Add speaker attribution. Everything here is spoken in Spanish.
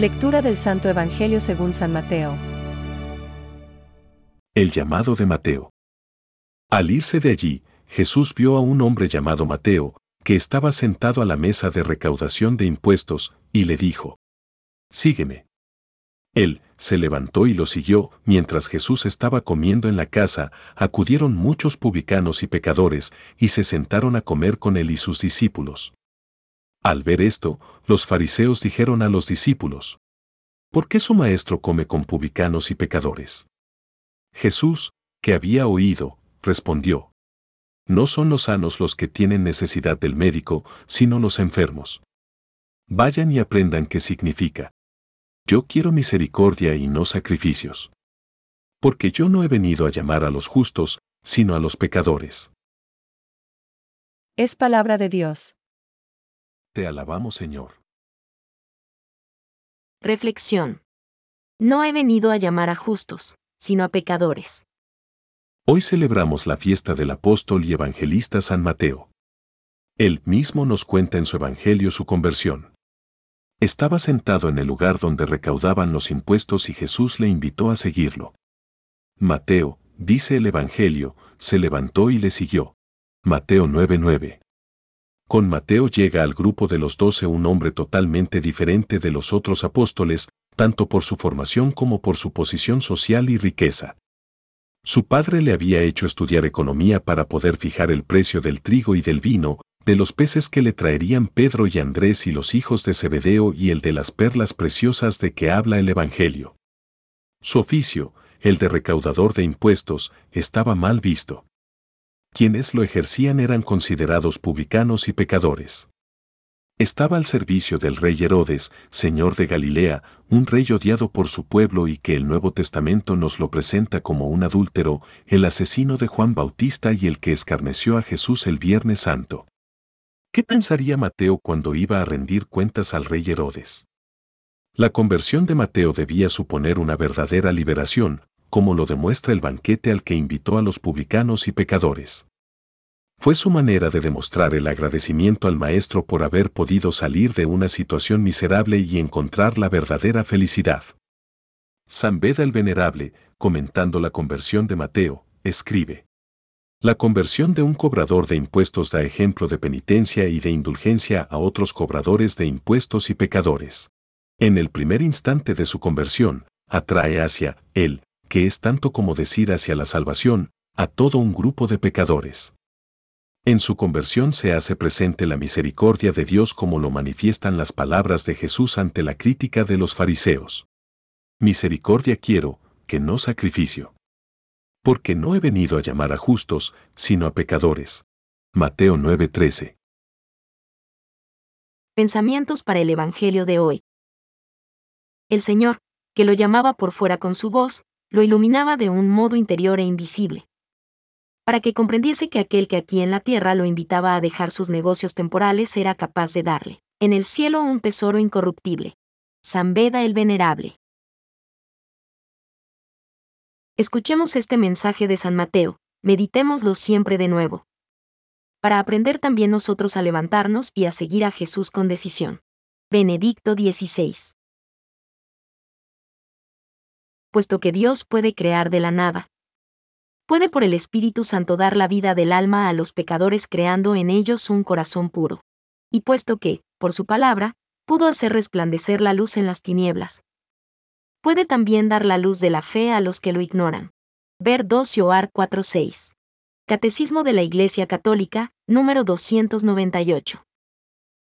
Speaker 1: Lectura del Santo Evangelio según San Mateo.
Speaker 2: El llamado de Mateo. Al irse de allí, Jesús vio a un hombre llamado Mateo, que estaba sentado a la mesa de recaudación de impuestos, y le dijo, Sígueme. Él se levantó y lo siguió, mientras Jesús estaba comiendo en la casa, acudieron muchos publicanos y pecadores, y se sentaron a comer con él y sus discípulos. Al ver esto, los fariseos dijeron a los discípulos, ¿Por qué su maestro come con publicanos y pecadores? Jesús, que había oído, respondió, No son los sanos los que tienen necesidad del médico, sino los enfermos. Vayan y aprendan qué significa. Yo quiero misericordia y no sacrificios. Porque yo no he venido a llamar a los justos, sino a los pecadores.
Speaker 1: Es palabra de Dios.
Speaker 2: Te alabamos, Señor.
Speaker 3: Reflexión. No he venido a llamar a justos, sino a pecadores.
Speaker 2: Hoy celebramos la fiesta del apóstol y evangelista San Mateo. Él mismo nos cuenta en su evangelio su conversión. Estaba sentado en el lugar donde recaudaban los impuestos y Jesús le invitó a seguirlo. Mateo, dice el evangelio, se levantó y le siguió. Mateo 9:9. Con Mateo llega al grupo de los doce un hombre totalmente diferente de los otros apóstoles, tanto por su formación como por su posición social y riqueza. Su padre le había hecho estudiar economía para poder fijar el precio del trigo y del vino, de los peces que le traerían Pedro y Andrés y los hijos de Zebedeo y el de las perlas preciosas de que habla el Evangelio. Su oficio, el de recaudador de impuestos, estaba mal visto quienes lo ejercían eran considerados publicanos y pecadores. Estaba al servicio del rey Herodes, señor de Galilea, un rey odiado por su pueblo y que el Nuevo Testamento nos lo presenta como un adúltero, el asesino de Juan Bautista y el que escarneció a Jesús el Viernes Santo. ¿Qué pensaría Mateo cuando iba a rendir cuentas al rey Herodes? La conversión de Mateo debía suponer una verdadera liberación, como lo demuestra el banquete al que invitó a los publicanos y pecadores. Fue su manera de demostrar el agradecimiento al Maestro por haber podido salir de una situación miserable y encontrar la verdadera felicidad. San Beda el Venerable, comentando la conversión de Mateo, escribe. La conversión de un cobrador de impuestos da ejemplo de penitencia y de indulgencia a otros cobradores de impuestos y pecadores. En el primer instante de su conversión, atrae hacia él que es tanto como decir hacia la salvación, a todo un grupo de pecadores. En su conversión se hace presente la misericordia de Dios como lo manifiestan las palabras de Jesús ante la crítica de los fariseos. Misericordia quiero, que no sacrificio. Porque no he venido a llamar a justos, sino a pecadores. Mateo 9:13.
Speaker 3: Pensamientos para el Evangelio de hoy. El Señor, que lo llamaba por fuera con su voz, lo iluminaba de un modo interior e invisible. Para que comprendiese que aquel que aquí en la tierra lo invitaba a dejar sus negocios temporales era capaz de darle, en el cielo, un tesoro incorruptible. San el Venerable. Escuchemos este mensaje de San Mateo, meditémoslo siempre de nuevo. Para aprender también nosotros a levantarnos y a seguir a Jesús con decisión. Benedicto 16 puesto que Dios puede crear de la nada. Puede por el Espíritu Santo dar la vida del alma a los pecadores creando en ellos un corazón puro. Y puesto que, por su palabra, pudo hacer resplandecer la luz en las tinieblas. Puede también dar la luz de la fe a los que lo ignoran. Ver 2 Yoar 4.6. Catecismo de la Iglesia Católica, número 298.